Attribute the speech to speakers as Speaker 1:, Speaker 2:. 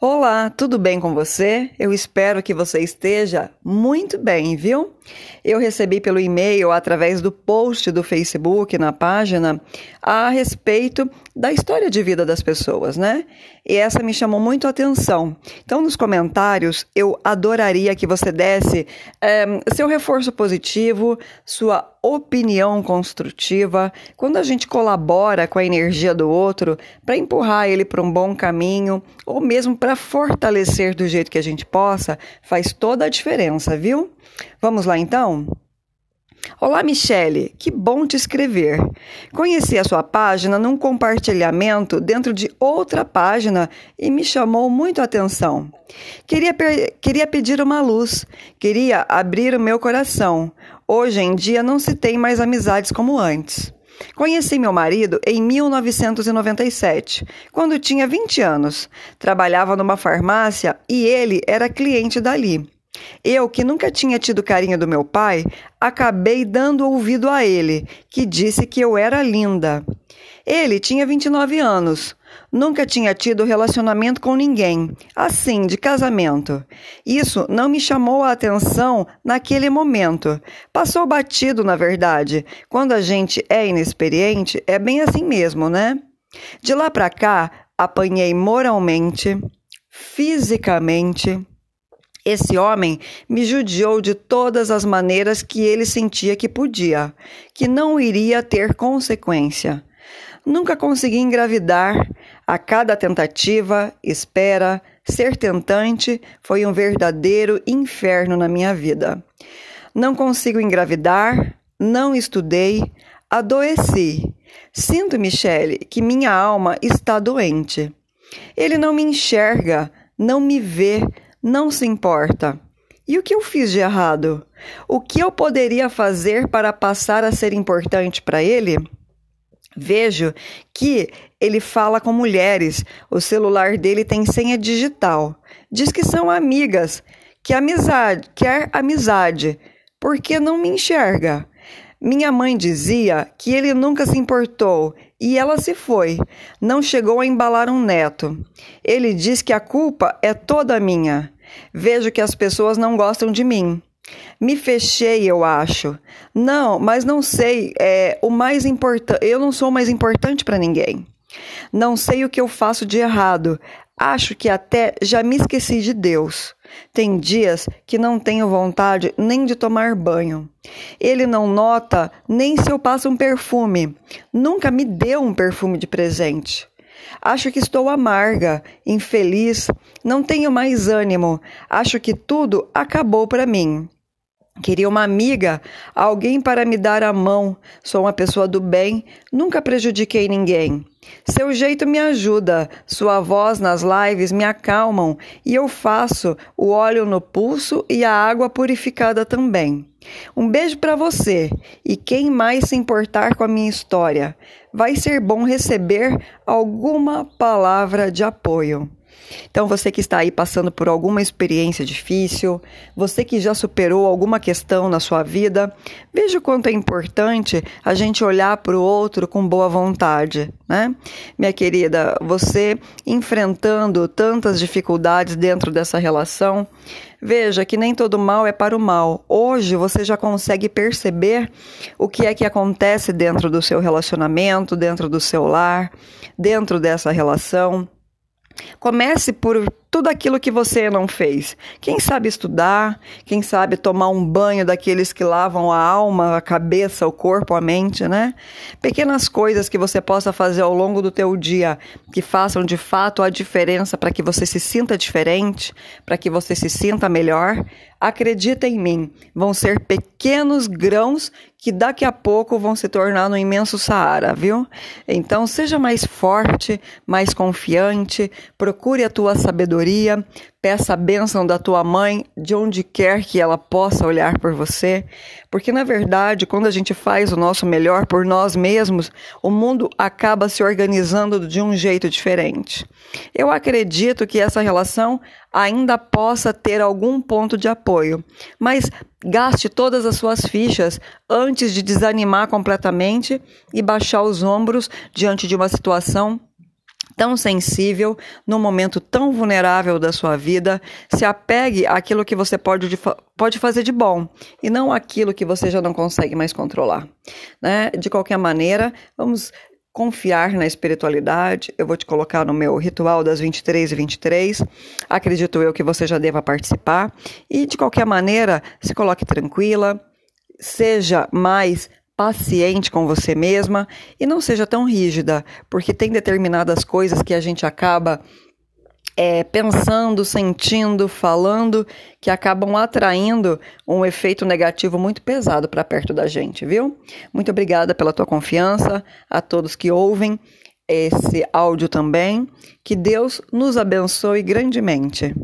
Speaker 1: Olá, tudo bem com você? Eu espero que você esteja muito bem, viu? Eu recebi pelo e-mail, através do post do Facebook na página, a respeito da história de vida das pessoas, né? E essa me chamou muito a atenção. Então, nos comentários, eu adoraria que você desse é, seu reforço positivo, sua opinião construtiva, quando a gente colabora com a energia do outro para empurrar ele para um bom caminho ou mesmo para fortalecer do jeito que a gente possa, faz toda a diferença, viu? Vamos lá então? Olá, Michele, que bom te escrever. Conheci a sua página num compartilhamento dentro de outra página e me chamou muito a atenção. Queria, queria pedir uma luz, queria abrir o meu coração. Hoje em dia não se tem mais amizades como antes. Conheci meu marido em 1997, quando tinha 20 anos. Trabalhava numa farmácia e ele era cliente dali. Eu, que nunca tinha tido carinho do meu pai, acabei dando ouvido a ele, que disse que eu era linda. Ele tinha 29 anos. Nunca tinha tido relacionamento com ninguém, assim, de casamento. Isso não me chamou a atenção naquele momento. Passou batido, na verdade. Quando a gente é inexperiente, é bem assim mesmo, né? De lá para cá, apanhei moralmente, fisicamente, esse homem me judiou de todas as maneiras que ele sentia que podia, que não iria ter consequência. Nunca consegui engravidar. A cada tentativa, espera, ser tentante foi um verdadeiro inferno na minha vida. Não consigo engravidar, não estudei, adoeci. Sinto, Michele, que minha alma está doente. Ele não me enxerga, não me vê, não se importa. E o que eu fiz de errado? O que eu poderia fazer para passar a ser importante para ele? Vejo que ele fala com mulheres, o celular dele tem senha digital. Diz que são amigas, que amizade, quer amizade, porque não me enxerga. Minha mãe dizia que ele nunca se importou e ela se foi. Não chegou a embalar um neto. Ele diz que a culpa é toda minha. Vejo que as pessoas não gostam de mim. Me fechei, eu acho. Não, mas não sei. É o mais importante. Eu não sou mais importante para ninguém. Não sei o que eu faço de errado. Acho que até já me esqueci de Deus. Tem dias que não tenho vontade nem de tomar banho. Ele não nota nem se eu passo um perfume. Nunca me deu um perfume de presente. Acho que estou amarga, infeliz, não tenho mais ânimo. Acho que tudo acabou para mim. Queria uma amiga, alguém para me dar a mão. Sou uma pessoa do bem, nunca prejudiquei ninguém. Seu jeito me ajuda, sua voz nas lives me acalmam e eu faço o óleo no pulso e a água purificada também. Um beijo para você e quem mais se importar com a minha história, vai ser bom receber alguma palavra de apoio. Então, você que está aí passando por alguma experiência difícil, você que já superou alguma questão na sua vida, veja o quanto é importante a gente olhar para o outro com boa vontade, né? Minha querida, você enfrentando tantas dificuldades dentro dessa relação, Veja que nem todo mal é para o mal. Hoje você já consegue perceber o que é que acontece dentro do seu relacionamento, dentro do seu lar, dentro dessa relação. Comece por tudo aquilo que você não fez. Quem sabe estudar, quem sabe tomar um banho daqueles que lavam a alma, a cabeça, o corpo, a mente, né? Pequenas coisas que você possa fazer ao longo do teu dia que façam de fato a diferença para que você se sinta diferente, para que você se sinta melhor. Acredita em mim, vão ser pequenos grãos que daqui a pouco vão se tornar no imenso Saara, viu? Então seja mais forte, mais confiante, procure a tua sabedoria, peça a bênção da tua mãe de onde quer que ela possa olhar por você, porque na verdade, quando a gente faz o nosso melhor por nós mesmos, o mundo acaba se organizando de um jeito diferente. Eu acredito que essa relação ainda possa ter algum ponto de apoio, mas gaste todas as suas fichas antes de desanimar completamente e baixar os ombros diante de uma situação tão sensível, num momento tão vulnerável da sua vida, se apegue àquilo que você pode, pode fazer de bom e não aquilo que você já não consegue mais controlar. Né? De qualquer maneira, vamos confiar na espiritualidade. Eu vou te colocar no meu ritual das 23 e 23. Acredito eu que você já deva participar. E de qualquer maneira, se coloque tranquila, seja mais paciente com você mesma e não seja tão rígida, porque tem determinadas coisas que a gente acaba é, pensando, sentindo, falando, que acabam atraindo um efeito negativo muito pesado para perto da gente, viu? Muito obrigada pela tua confiança, a todos que ouvem esse áudio também. Que Deus nos abençoe grandemente.